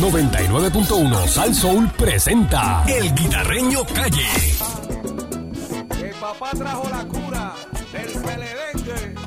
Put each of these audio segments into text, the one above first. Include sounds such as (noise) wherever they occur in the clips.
99.1 Sal Soul presenta El Guitarreño Calle. El papá trajo la cura del peledengue.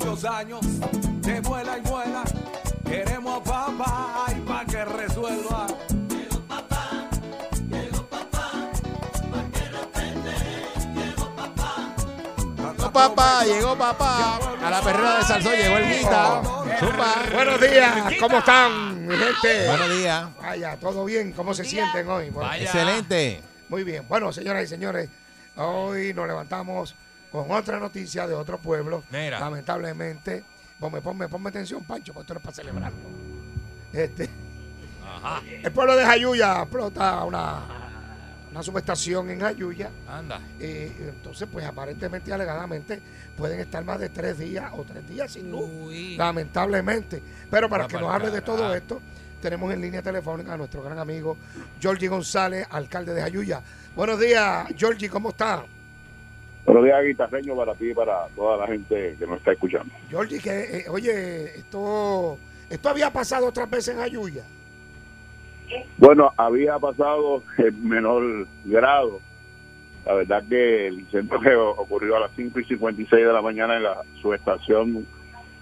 Muchos años de muela y muela. Queremos a papá y pa' que resuelva. Llegó papá, llegó papá. A la perrera de Salsón llegó el guita. Zumba. Buenos días, ¿cómo están, mi gente? Buenos días. Vaya, ¿todo bien? ¿Cómo se sienten hoy? Bueno, Excelente. Muy bien. Bueno, señoras y señores, hoy nos levantamos con otra noticia de otro pueblo. Mira. Lamentablemente, ponme, ponme, ponme atención, Pancho, porque esto no es para celebrarlo. Este, El pueblo de Jayuya explota una, una subestación en Jayuya. Anda. Eh, entonces, pues aparentemente y alegadamente pueden estar más de tres días o tres días sin luz. Lamentablemente. Pero para que nos hable de todo esto, tenemos en línea telefónica a nuestro gran amigo Georgie González, alcalde de Jayuya. Buenos días, Georgie, ¿cómo está? Buenos días, guitarreño, para ti y para toda la gente que nos está escuchando. Georgie, que, eh, oye, esto, esto había pasado otras veces en Jayuya. Bueno, había pasado en menor grado. La verdad que el incendio que ocurrió a las 5 y 56 de la mañana en la subestación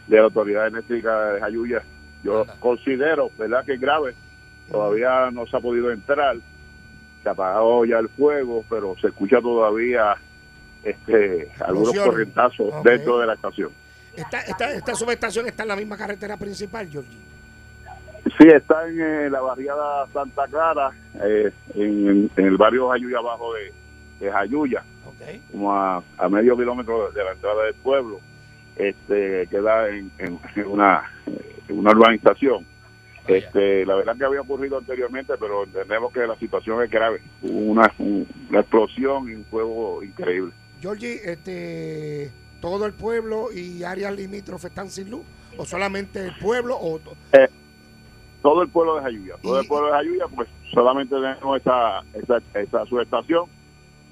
de la Autoridad Eléctrica de Jayuya, yo Anda. considero, ¿verdad?, que es grave. Todavía no se ha podido entrar. Se ha apagado ya el fuego, pero se escucha todavía este algunos corrientazos dentro de la estación. Esta, esta, esta subestación está en la misma carretera principal, Georgie. Sí, está en eh, la barriada Santa Clara, eh, en, en el barrio Jayuya abajo de, de Jayuya, como a, a medio kilómetro de la entrada del pueblo. Este queda en, una, en una urbanización. Este, la verdad que había ocurrido anteriormente, pero entendemos que la situación es grave. Hubo una, una explosión y un fuego increíble. Georgie, este, todo el pueblo y áreas limítrofes están sin luz, o solamente el pueblo, o todo el pueblo de Jayuya, todo Y- el pueblo de Jayuya, pues solamente tenemos esa, esa, esa subestación.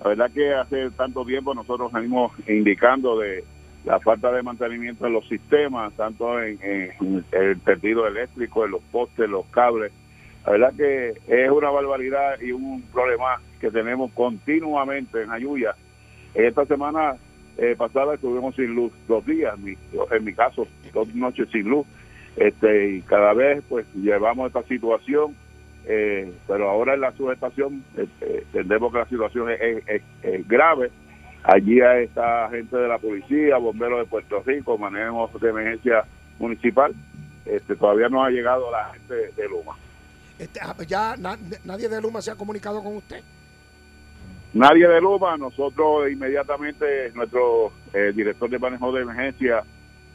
La verdad que hace tanto tiempo nosotros venimos indicando de la falta de mantenimiento en los sistemas, tanto en, en el tendido eléctrico, en los postes, los cables. La verdad que es una barbaridad y un problema que tenemos continuamente en Jayuya. Esta semana eh, pasada estuvimos sin luz dos días, en mi, caso, dos noches sin luz. Este y cada vez pues llevamos esta situación eh, pero ahora en la subestación este, entendemos que la situación es, grave. Allí está gente de la policía bomberos de Puerto Rico manejo de emergencia municipal. Este todavía no ha llegado la gente de Luma. Este, ah, ya na- nadie de Luma se ha comunicado con usted. Nadie de Luma nosotros inmediatamente nuestro eh, director de manejo de emergencia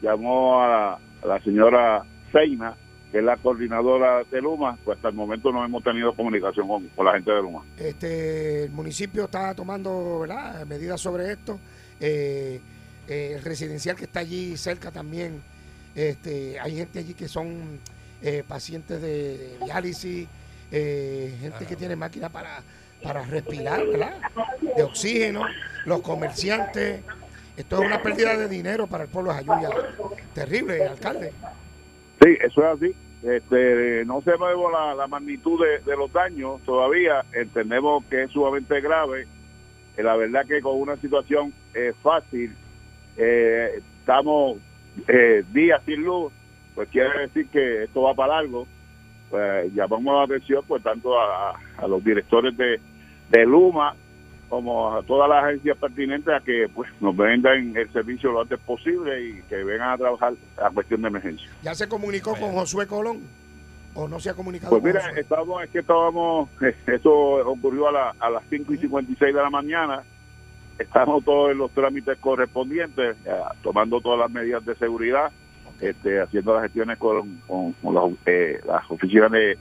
llamó a, a la señora Seina que es la coordinadora de Luma, pues hasta el momento no hemos tenido comunicación con, con la gente de Luma. Este, el municipio está tomando ¿verdad? medidas sobre esto. Eh, eh, el residencial que está allí cerca también, este, hay gente allí que son eh, pacientes de, diálisis, eh, gente que tiene máquina para, para respirar, ¿verdad? De oxígeno, los comerciantes. Esto es una pérdida de dinero para el pueblo de Jayuya. Terrible, alcalde. Sí, eso es así. Este, no sabemos la, la magnitud de, los daños todavía. Entendemos que es sumamente grave. Eh, la verdad que con una situación eh, fácil, eh, estamos días sin luz, pues quiere decir que esto va para largo. Pues llamamos la atención, pues tanto a, a los directores de, de Luma como a todas las agencias pertinentes a que pues nos vendan el servicio lo antes posible y que vengan a trabajar a cuestión de emergencia. ¿Ya se comunicó con Josué Colón? ¿O no se ha comunicado Pues con mira, Josué? estábamos, es que estábamos, (laughs) eso ocurrió a, la- a las 5 y 56 de la mañana. estamos todos en los trámites correspondientes, tomando todas las medidas de seguridad, este, haciendo las gestiones con, con- eh, las oficinas de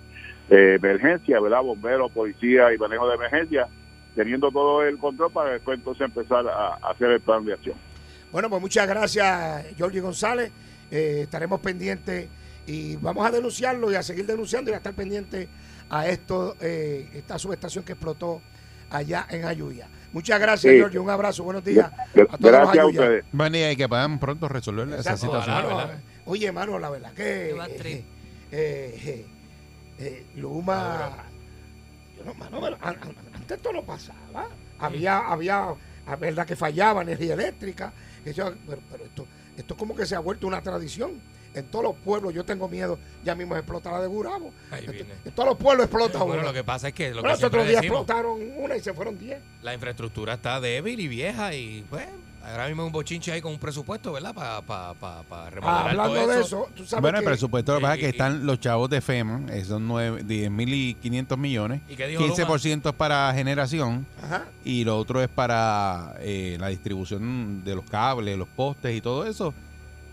eh, emergencia, ¿verdad? Bomberos, policía y manejo de emergencia, teniendo todo el control para después entonces empezar a, a hacer el plan de acción. Bueno, pues muchas gracias, Jorge González. Eh, estaremos pendientes y vamos a denunciarlo y a seguir denunciando y a estar pendientes a esto, eh, esta subestación que explotó allá en Ayuya. Muchas gracias, Sí. Jorge. Un abrazo. Buenos días a todos los Gracias a Ayuya. ustedes. Bueno, y que puedan pronto resolver esa situación. Oye, hermano, la verdad que eh, eh, Luma, yo no, mano, pero antes esto no pasaba. Había, había, a verdad que fallaba energía eléctrica, pero, pero esto, esto como que se ha vuelto una tradición. En todos los pueblos, yo tengo miedo, ya mismo explota la de Gurabo. Ahí En, viene. en todos los pueblos explota Bueno, una. lo que pasa es que lo Bueno, que otros días explotaron una y se fueron 10. la infraestructura está débil y vieja y pues ahora mismo hay un bochinche ahí con un presupuesto, ¿verdad? Para pa, pa, pa remodelar Ah, Hablando todo de eso. eso, tú sabes Bueno, el presupuesto lo que pasa es que están los chavos de FEMA, son 10.500 millones. ¿Y qué dijo 15% es para generación Ajá. y lo otro es para eh, la distribución de los cables, los postes y todo eso.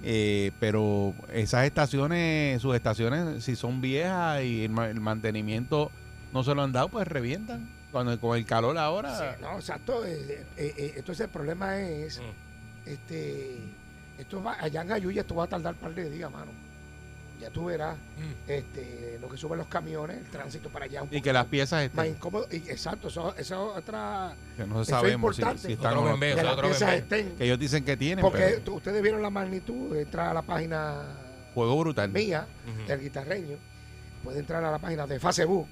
Eh, pero esas estaciones, sus estaciones, si son viejas y el, ma- el mantenimiento no se lo han dado, pues revientan. Cuando con el calor ahora. Sí, no, exacto. eh, eh, eh, entonces el problema es, Mm. este, esto va, allá en Ayuya esto va a tardar un par de días, mano. Ya tú verás, Mm. este, lo que suben los camiones, el tránsito para allá. Un Y que las piezas más estén, incómodo. Y, exacto, eso, es otra. que no eso es sabemos si, importante. si están Otro que las otro piezas estén. que ellos dicen que tienen, Porque pero ustedes vieron la magnitud, entra a la página fuego brutal. mía, del guitarreño, puede entrar a la página de Facebook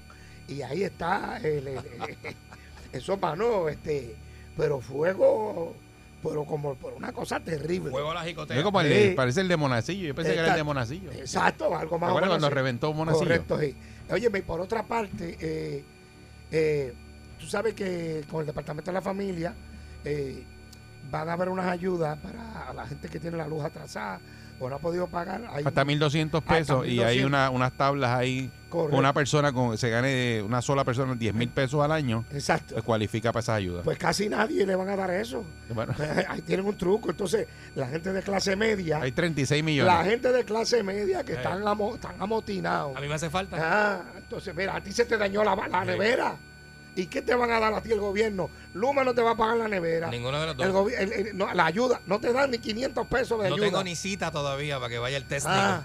y ahí está el, el- el- eso mano, este, pero fuego, pero como por una cosa terrible. Fuego a la jicotea. Es como el de- Sí. parece el de Monacillo. Yo pensé que era el de Exacto. Monacillo. Exacto, algo ¿Te más o menos cuando así. reventó Monacillo? Correcto, sí. Oye, y por otra parte, eh, eh, tú sabes que con el Departamento de la Familia eh, van a haber unas ayudas para la gente que tiene la luz atrasada o no ha podido pagar. Hay Hasta un- 1.200 Hasta pesos y hay 1.200. una, unas tablas ahí. Correcto. Una persona con se gane, una sola persona 10 mil pesos al año, Exacto. pues cualifica para esas ayudas. Pues casi nadie le van a dar eso. bueno, (laughs) Ahí tienen un truco. Entonces, la gente de clase media, hay 36 la millones. gente de clase media que Eh. están, amo- están amotinados. A mí me hace falta. Ah, entonces, mira, a ti se te dañó la, la nevera. ¿Y qué te van a dar a ti el gobierno? Luma no te va a pagar la nevera. Ninguno de los El dos. el- el- no, la ayuda, no te dan ni 500 pesos de No ayuda. tengo ni cita todavía para que vaya el técnico. Ah,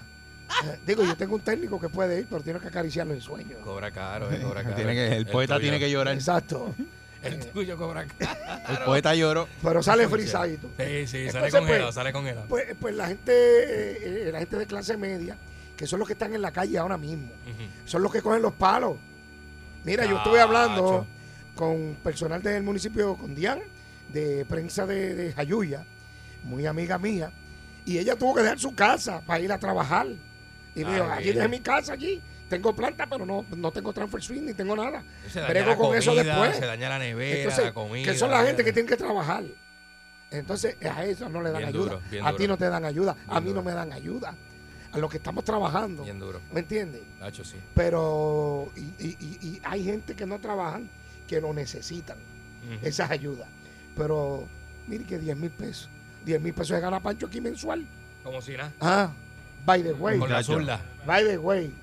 eh, (laughs) digo, yo tengo un técnico que puede ir, pero tiene que acariciarlo en sueño. Cobra caro, eh, cobra (laughs) caro. Tiene que, el poeta tiene que llorar. Exacto. (laughs) El tuyo cobra caro. El poeta lloró. Pero sale frisadito. Sí, sí, Entonces, sale pues, congelado, sale congelado. Pues, pues la gente, eh, eh, la gente de clase media, que son los que están en la calle ahora mismo, son los que cogen los palos. Mira, yo estuve hablando con personal del municipio con Dian, de prensa de, de Jayuya, muy amiga mía, y ella tuvo que dejar su casa para ir a trabajar. Y me dijo, Ay, allí dejé mi casa allí, tengo planta, pero no, no tengo transfer swing ni tengo nada. Se daña Brego la con eso comida, después. Se daña la nevera, Entonces, la comida. que son la gente que tiene tienen que trabajar. Entonces, a eso no le dan Bien ayuda. duro, a ti no te dan ayuda, a mí no me dan ayuda. A los que estamos trabajando, Bien duro. ¿me entiendes? Nacho, sí. Pero, y, y- y- y hay gente que no trabajan que lo necesitan, esas ayudas. Pero, mire que 10 mil pesos. 10 mil pesos de gana Pancho aquí mensual. Como si nada. Ah, by the way, Con la zurda. by the way,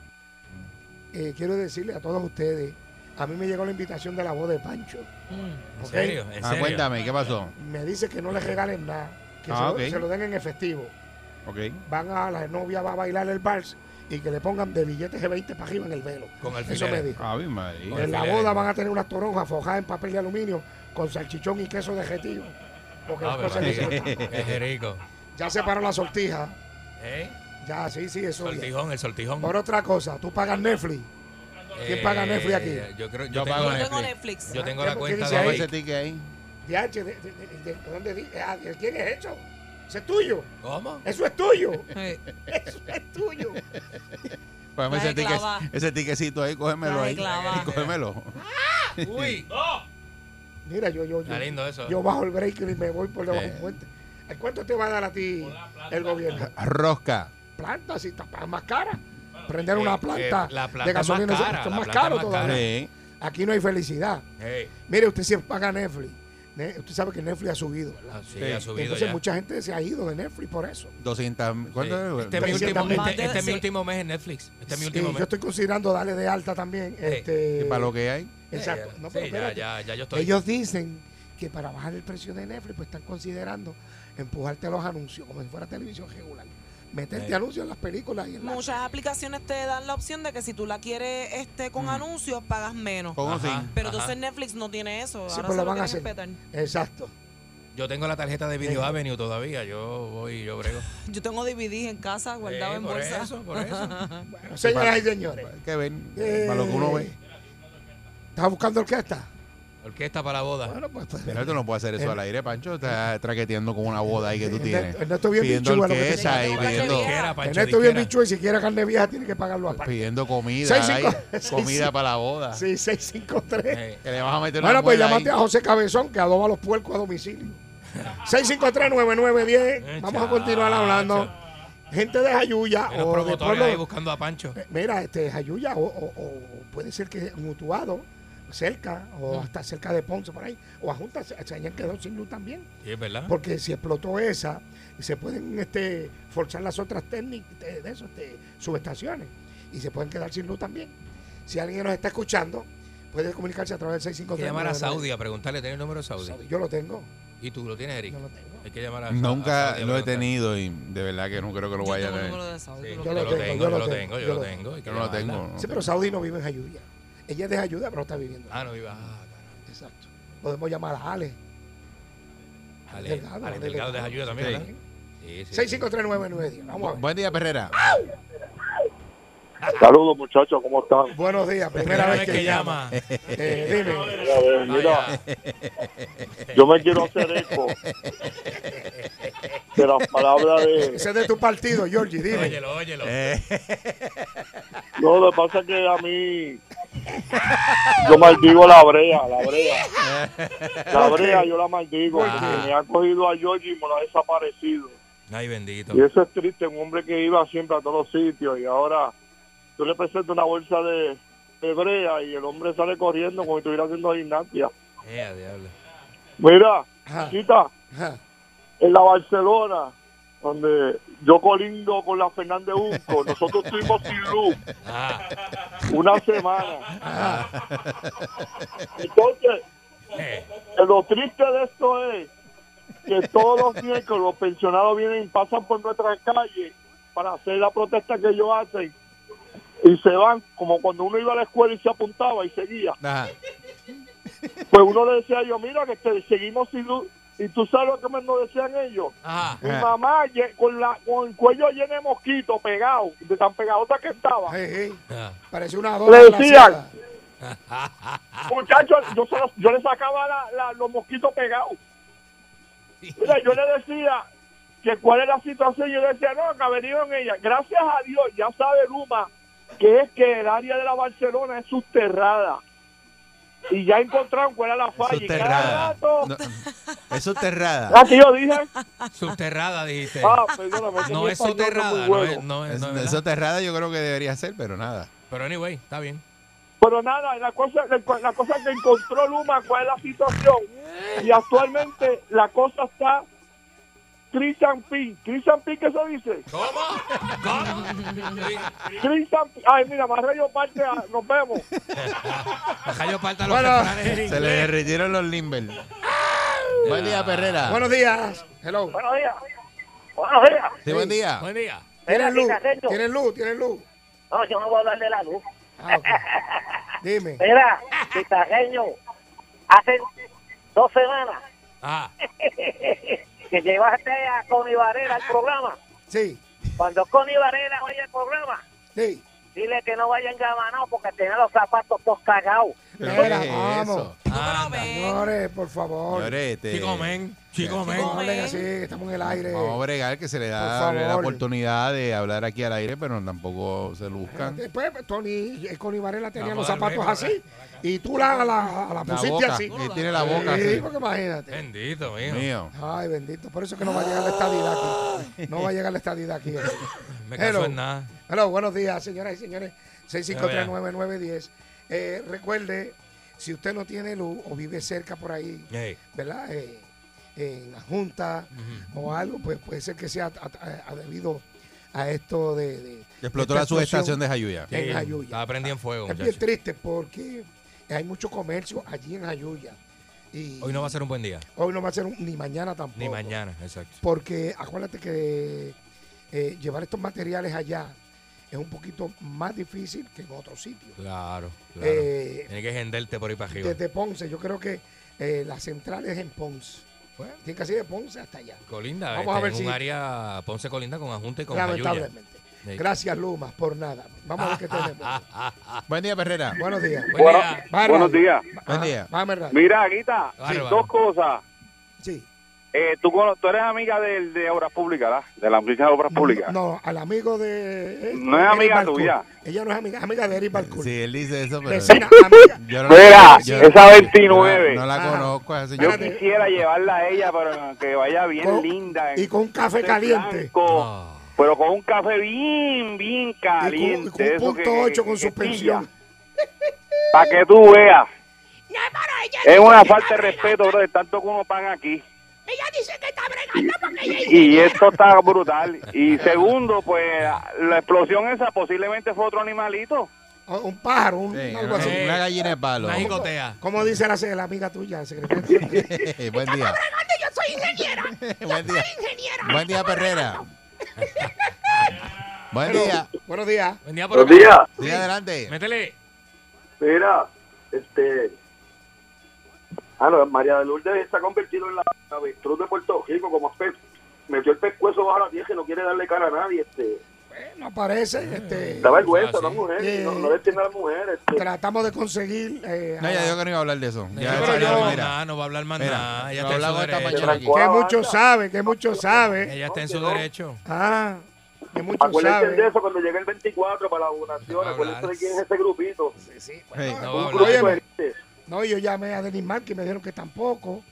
eh, quiero decirle a todos ustedes, a mí me llegó la invitación de la voz de Pancho. ¿En Ok. serio? ¿En Ah, serio? cuéntame, ¿qué pasó? Me dice que no le regalen nada, que Ah, lo, se lo den en efectivo. Ok. Van a, la novia va a bailar el vals y que le pongan de billetes de 20 para arriba en el velo. Con Eso alfileres. me dijo. Con En la boda van a tener unas toronjas forjadas en papel de aluminio con salchichón y queso derretido. Porque las Ave cosas no (laughs) rico. Ya se paró la sortija. ¿Eh? Ya, sí, sí, eso. ya. Sortijón, el sortijón. Por otra cosa, tú pagas Netflix. ¿Quién paga Netflix aquí? Eh, Yo creo, yo, Yo tengo pago Yo tengo Netflix. Netflix. Yo tengo Ah, la ¿qué cuenta de ese ahí. ticket ahí. De, de, de- de- ¿dónde di- ah, ¿de quién es eso? Eso es tuyo. ¿Cómo? Eso es tuyo. Eh, (laughs) Eso es tuyo. Dame Traje ese, ticket, clava. ese tiquecito ahí, cógemelo ahí. clava. Cógemelo. (laughs) Uy. Mira, yo, yo, yo, Está lindo eso. yo bajo el breaker y me voy por debajo Eh. del puente. ¿A ¿Cuánto te va a dar a ti el gobierno? Rosca. Plantas, si está más cara. Prender Eh, una eh, planta, la planta de es más gasolina cara, son la más planta es caros más todavía. cara. Aquí no hay felicidad. Hey. Mire, usted si paga Netflix, Ne- Usted sabe que Netflix ha subido, ¿verdad? Ah, sí, Sí. ha subido Entonces ya. mucha gente se ha ido de Netflix por eso. 200. ¿Cuánto Sí. es? Este es mi 300 último, este, este es mi último mes en Netflix. Este es mi Sí, último yo mes. estoy considerando darle de alta también. Este, Sí, para lo que hay. Exacto. No, sí, pero ya, espérate. ya, ya yo estoy. Ellos dicen que para bajar el precio de Netflix, pues están considerando empujarte a los anuncios, como si fuera televisión regular. Meterte Sí. anuncios en las películas y en las... Muchas aplicaciones te dan la opción de que si tú la quieres este con anuncios, pagas menos. Ajá. Pero Ajá. entonces Netflix no tiene eso. Sí, Ahora pues se lo van a hacer. respetar. Exacto. Yo tengo la tarjeta de Video Sí. Avenue todavía. Yo voy, yo brego. (laughs) Yo tengo DVD en casa guardado Eh, en por bolsa. eso, por eso. (laughs) Bueno, señoras y señores. Hay que ver. eh, Para lo que uno ve. ¿Estás buscando orquesta? Orquesta para la boda. Bueno, pues... (laughs) Pero tú no puedes hacer eso El- al aire, Pancho. Estás traqueteando con una boda ahí que tú tienes. Ernesto- bien Pidiendo que orquesta y pidiendo, Ernesto bien bicho y si quiere carne vieja tiene que pagarlo aparte. pidiendo comida. Seis, ahí, cinco- (laughs) seis, comida cinco- para la boda. Sí, 653. Eh, Que le vas a meter Bueno, una pues llámate ahí. a José Cabezón que adoba los puercos a domicilio. 653-9910. Eh, Vamos a continuar hablando. Gente de Jayuya o de promotores pueblo. ahí buscando a Pancho. Eh, Mira, este Jayuya o, o- o puede ser que mutuado cerca o hasta cerca de Ponce por ahí o a Junta se, se hayan quedado sin luz también Sí, es verdad. porque si explotó esa se pueden este forzar las otras técnicas de, de eso, este, subestaciones y se pueden quedar sin luz también si alguien nos está escuchando puede comunicarse a través del Hay que 653 llamar a Saudi a preguntarle, ¿tiene el número de Saudi? yo lo tengo ¿Y tú lo tienes, Eric? yo lo tengo Hay que llamar a Nunca a lo he tenido y de verdad que no creo que lo Yo vaya a tener. número de Saudi, Sí, tú yo lo tengo, yo lo tengo, yo lo tengo. Yo no lo tengo. sí pero Saudi no vive en Jayuya ella es de Jayuya pero no está viviendo Ah, no iba. Ah, caramba. exacto podemos llamar a Ale Ale, Delgado, Ale Delgado de Delgado. Ayuda también, Sí. Sí, sí. 6539910 vamos a ver Buen día, Perrera. Saludos muchachos, ¿cómo están? buenos días primera, vez que, llama, Eh, dime Mira, yo me quiero hacer eco de las palabras de... Ese es de tu partido, Georgie, dime. Óyelo, óyelo. Eh, No, lo que pasa es que a mí yo maldigo la brea, la brea. La brea yo la maldigo me ha cogido a Georgie y me lo ha desaparecido. Ay, bendito. Y eso es triste, un hombre que iba siempre a todos los sitios y ahora tú le presentas una bolsa de, de brea y el hombre sale corriendo como si estuviera haciendo gimnasia. Eh. Mira, Chita, en la Barcelona, donde yo colindo con la Fernández Unco, (laughs) nosotros estuvimos sin luz Ah, una semana. Entonces, eh, eh, lo triste de esto es que todos los miércoles los pensionados vienen y pasan por nuestra calle para hacer la protesta que ellos hacen y se van como cuando uno iba a la escuela y se apuntaba y seguía. ajá. Pues uno le decía yo, mira que te- seguimos sin luz. Y tú sabes lo que me nos decían ellos. ajá. Mi Ajá. mamá con, la, con el cuello lleno de mosquito pegado, de tan pegajosa que estaba. Hey, hey. Parece una dona. Le decían. Muchachos, yo, se los- yo le sacaba la- la- los mosquitos pegados. Mira, yo le decía que cuál es la situación. Yo le decía, no, que ha venido en ella. Gracias a Dios, ya sabe Luma que es que el área de la Barcelona es subterrada. Y ya encontraron cuál era la falla. Y cada Subterrada. rato- No, es subterrada. Ah, que yo dije. Subterrada, dijiste. Ah, perdóname. no es soterrada, no es, no es, no es es verdad. soterrada yo creo que debería ser, pero nada. Pero anyway, está bien. Pero nada, la cosa, la cosa que encontró Luma, cuál es la situación. Y actualmente la cosa está Christian Pin. Christian Pin, ¿qué se dice? ¿Cómo? ¿Cómo? Christian Pin. Ay, mira, más rayo parte, a- nos vemos. Ajá, yo falta los Bueno, refranes en Se le inglés. derritieron los limber. Buen día, Perrera. Buenos días. Hello. Buenos días. Buenos días. Sí, buen día. Buen día. ¿Tienes luz? Carreño. ¿Tienes luz? ¿Tienes luz? No, yo no voy a hablar de la luz. Ah, ok. Dime. Mira, Citarreño, hace dos semanas Ajá. (laughs) que llevaste a Connie Varela al programa. Sí, Cuando Connie Varela oye el programa, sí. Dile que no vaya engabanado porque tiene los zapatos todos cagados. ¿Pero Mira, vamos. Señores, por favor. Señores, este, Chico men, chico men. No hablen así, estamos en el aire. Vamos a bregar que se le da la oportunidad de hablar aquí al aire, pero tampoco se buscan. Después, Tony, eh, Connie Varela tenía Vamos los zapatos así. Y tú la, la, la La pusiste boca, así. él tiene la boca Sí, así. porque imagínate. Bendito. Mío. Ay, bendito. Por eso es que no va a llegar la estadidad aquí. No va a llegar la estadidad aquí. (laughs) Me caso en nada. Hello, buenos días, señoras y señores. 6539910. Eh, recuerde, si usted no tiene luz o vive cerca por ahí. ¿verdad? Eh, en la Junta o algo, pues puede ser que sea a- a- a- debido a esto de... de- Explotó la subestación de Jayuya. en Sí, Jayuya. Estaba prendido en fuego, Es bien triste porque hay mucho comercio allí en Jayuya. Y Hoy no va a ser un buen día. hoy no va a ser un- ni mañana tampoco. Ni mañana, exacto. Porque acuérdate que eh, llevar estos materiales allá es un poquito más difícil que en otros sitios. Claro, claro. Eh, Tienes que genderte por ahí para arriba. desde Ponce, yo creo que eh, la central es en Ponce. Bueno. Tiene que ser de Ponce hasta allá. Colinda, Vamos este, a ver en si- un área, Ponce Colinda con Ajunta y con. Lamentablemente. Sí. Gracias, Lumas, por nada. Vamos a ver qué (laughs) tenemos. Buen día, Perrera. Buenos días. Buen Bueno, día. Va, buenos días. Buen día. Mira, Guita, Bárbaro. dos cosas. Sí. Eh, tú, tú eres amiga del- de, Obras Públicas, ¿verdad? De la oficina de Obras Públicas. No, al amigo de. eh, No es Eric amiga Balcour. tuya. Ella no es amiga, es amiga de Eric Balcour. Sí, él dice eso, pero Vecina, amiga. yo no, Mira, yo- esa yo 29. No, la Ah. conozco a esa Yo. Espérate. quisiera llevarla a ella, pero que vaya bien Con- linda. Y con un café caliente. blanco, Ah. Pero con un café bien, bien Y con, caliente. y con un punto que- 8 con suspensión. Para que tú veas. Es una falta de respeto, bro, de tanto que uno paga aquí. Ella dice que está bregando porque ella Y esto está brutal. Y segundo, pues la explosión esa posiblemente fue otro animalito. O Un pájaro, un, Sí, algo así. Una gallina de palo. Una jicotea. ¿Cómo dice la, la amiga tuya, secretaria? (laughs) Buen día. bregando. Yo soy ingeniera. (laughs) Buen día. Ingeniera. Buen día, Perrera. (laughs) Buen día. Buenos días. Buen día por acá. días. Sí, adelante. Métele. Mira, este. Ah, no, María de Lourdes se ha convertido en la avestruz de Puerto Rico, como pez. Metió el pescuezo bajo la vieja y no quiere darle cara a nadie. Este. No aparece. Este, Da vergüenza, Ah, una sí. mujer, Eh, no, no le a la mujer. Este. tratamos de conseguir. Eh, No, ya dijo que no iba a hablar de eso. Ya no, esa va a ya, hablar más mira. nada, no va a hablar más Mira, nada. Ella está en esta derecho. mañana aquí. que mucho sabe, que mucho sabe. Ella está en su derecho. Ah, que mucho Acuérdense de sabe. eso cuando llegue el 24 para la vacunación. No Acuérdense de quién es ese grupito. Sí, sí, Hey. bueno, No Un de- No, yo llamé a Denis Mark y me dijeron que tampoco.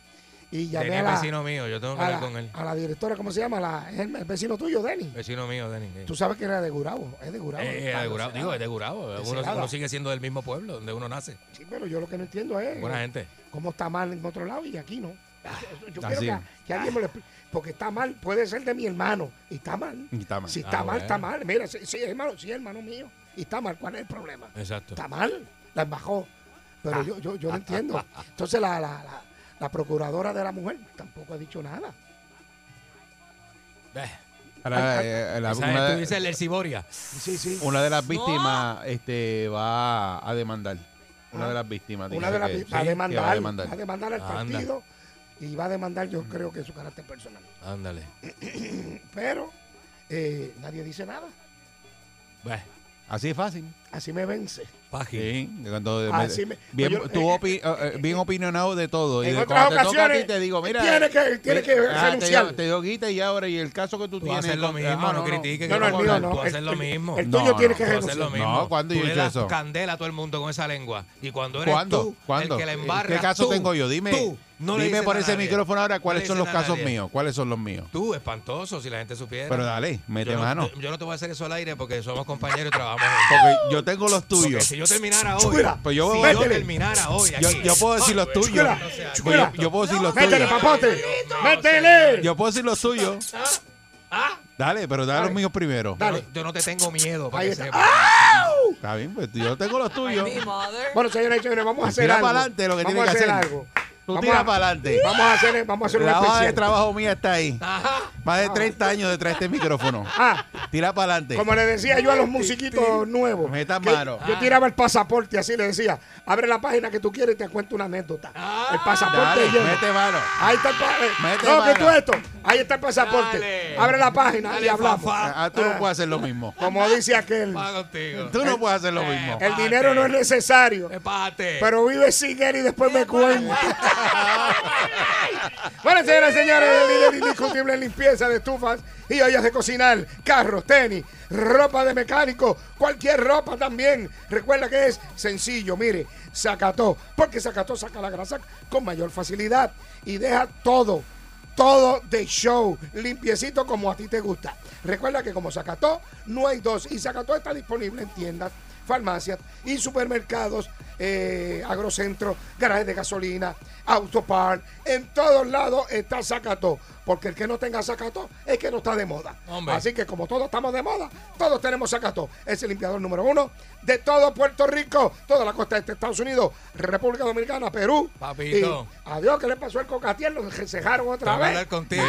Y llamé Denis a es la, vecino mío, yo tengo que a, hablar la, con él. a la directora, ¿cómo se llama? La, es el, el vecino tuyo, Denis. Vecino mío, Denis. sí. Tú sabes que era de Gurabo, es de Gurabo. Eh, de Gurabo, digo, es de Gurabo. De Uno, sigue siendo del mismo pueblo donde uno nace. Sí, pero yo lo que no entiendo es Buena gente. cómo está mal en otro lado y aquí no. Yo Así. quiero que, que alguien me lo explique. Porque está mal, puede ser de mi hermano. Y está mal. Y está mal. Si Ah, está mal, bueno. está mal. Mira, sí, sí, hermano, sí, hermano mío. Y está mal, ¿cuál es el problema? Exacto. Está mal, la embajó. Pero yo, yo, yo no entiendo. Entonces la, la, la, la procuradora de la mujer tampoco ha dicho nada. Ahora, eh, la- esa una, el del Ciboria. Sí, sí. una de las víctimas este, va a demandar. Una de las víctimas. Una dice de las que- va, a sí, que demandar, va a demandar. va a demandar al Anda. partido y va a demandar yo creo que su carácter personal. Ándale. (clears throat) Pero eh, nadie dice nada. Bah, Así es fácil. Así me vence. Página. Sí, cuando Así me- bien, pues yo- tú eh, opi- eh, eh, bien opinionado de todo. Y En de otras cuando te toca a ocasiones, ti te digo, mira. tiene que- tiene que ah, te renunciar. Te digo, quita y ahora, y el caso que tú, Tú tienes. hacer lo mismo, ah, no, critiques. No, que no, el mío hablar. no. Tú haces lo mismo. el No, tuyo tiene no, que haces lo renunciar. mismo. No, ¿cuándo tú yo he hecho eso? candela a todo el mundo con esa lengua. Y cuando eres ¿Cuándo? tú ¿Cuándo? el que la embarra. ¿Qué caso tengo yo? Dime, tú, no le dime por ese micrófono ahora No cuáles le son los casos míos. ¿Cuáles son los míos? Tú, espantoso, si la gente supiera. Pero dale, mete yo no, mano. yo no te voy a hacer eso al aire porque somos compañeros y trabajamos juntos. Porque yo tengo los Porque tuyos. si yo terminara hoy, Chuela, Pues yo si yo métele. terminara hoy, Yo, aquí, yo puedo decir los tuyos. Pues chuela. yo, yo puedo decir los Métele, tuyos. papote. Métele. Yo puedo decir los tuyos. Ah, Dale, pero dale los míos primero. Dale. yo no te tengo miedo. Para Ahí que está. sepas. Está bien, pues yo tengo los tuyos. Bueno, señores y señores, vamos a Pues hacer tira algo. para adelante lo que vamos tiene a que hacer algo. Tú Vamos tira a- para adelante. Vamos a hacer, vamos a hacer un La hoja de especial. trabajo mía está ahí. Ajá. Más de 30 años detrás de este micrófono. Ah, Tira para adelante. como le decía yo a los musiquitos nuevos. Metan que mano. Yo tiraba el pasaporte así, le decía, abre la página que tú quieres y te cuento una anécdota. el pasaporte Dale, lleno. mete mano. Ahí está el pasaporte. Mete No, que tú esto. Ahí está el pasaporte. Dale. Abre la página y Dale, hablamos. papá. Ah, tú no puedes hacer lo mismo. Como dice aquel. Tú no puedes hacer lo mismo. el dinero no es necesario. Espate. Pero vive sin él y después me cuenta. (laughs) bueno, señoras y señores, el líder indiscutible en limpieza de estufas y ollas de cocinar, carros, tenis, ropa de mecánico, cualquier ropa también. Recuerda que es sencillo, mire, Zacató, porque Zacató saca la grasa con mayor facilidad y deja todo, todo de show, limpiecito como a ti te gusta. Recuerda que como Zacató, no hay dos y Zacató está disponible en tiendas farmacias y supermercados, eh, agrocentros, garajes de gasolina, autopar, en todos lados está Zacato, porque el que no tenga Zacato es que no está de moda. Hombre. Así que como todos estamos de moda, todos tenemos Zacato. Es el limpiador número uno de todo Puerto Rico, toda la costa este de Estados Unidos, República Dominicana, Perú. Papito. Y adiós, ¿qué le pasó al cocatiel? Lo cejaron otra que vez. hablar contigo,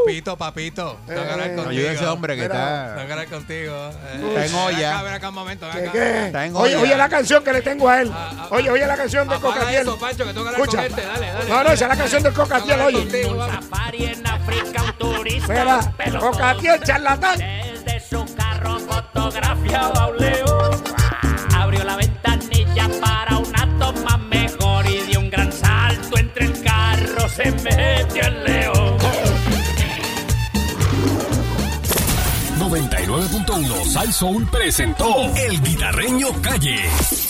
papito. Papito, hablar Eh, contigo. Ayuda a ese hombre que Mira. Está, contigo. Eh, está en olla. Ven acá, ven acá un momento, ven ¿Qué, acá. qué? Está en Oye, olla. oye la canción que le tengo a él. Ah, ah, Oye, oye la canción de Apaga Cocatiel. eso, Pancho, que tengo que hablar Escucha. este. Dale, dale. No, no, esa es la canción Tengo que hablar oye. contigo, vamos. Safari en África, un turista. Espera, pelotón. Cocatiel, charlatán. Desde su carro fotografiaba un león. Abrió la ventanilla para una toma mejor y dio un gran salto entre el carro. Se metió el león. 99.1 Sal Soul presentó El Guitarreño Calle.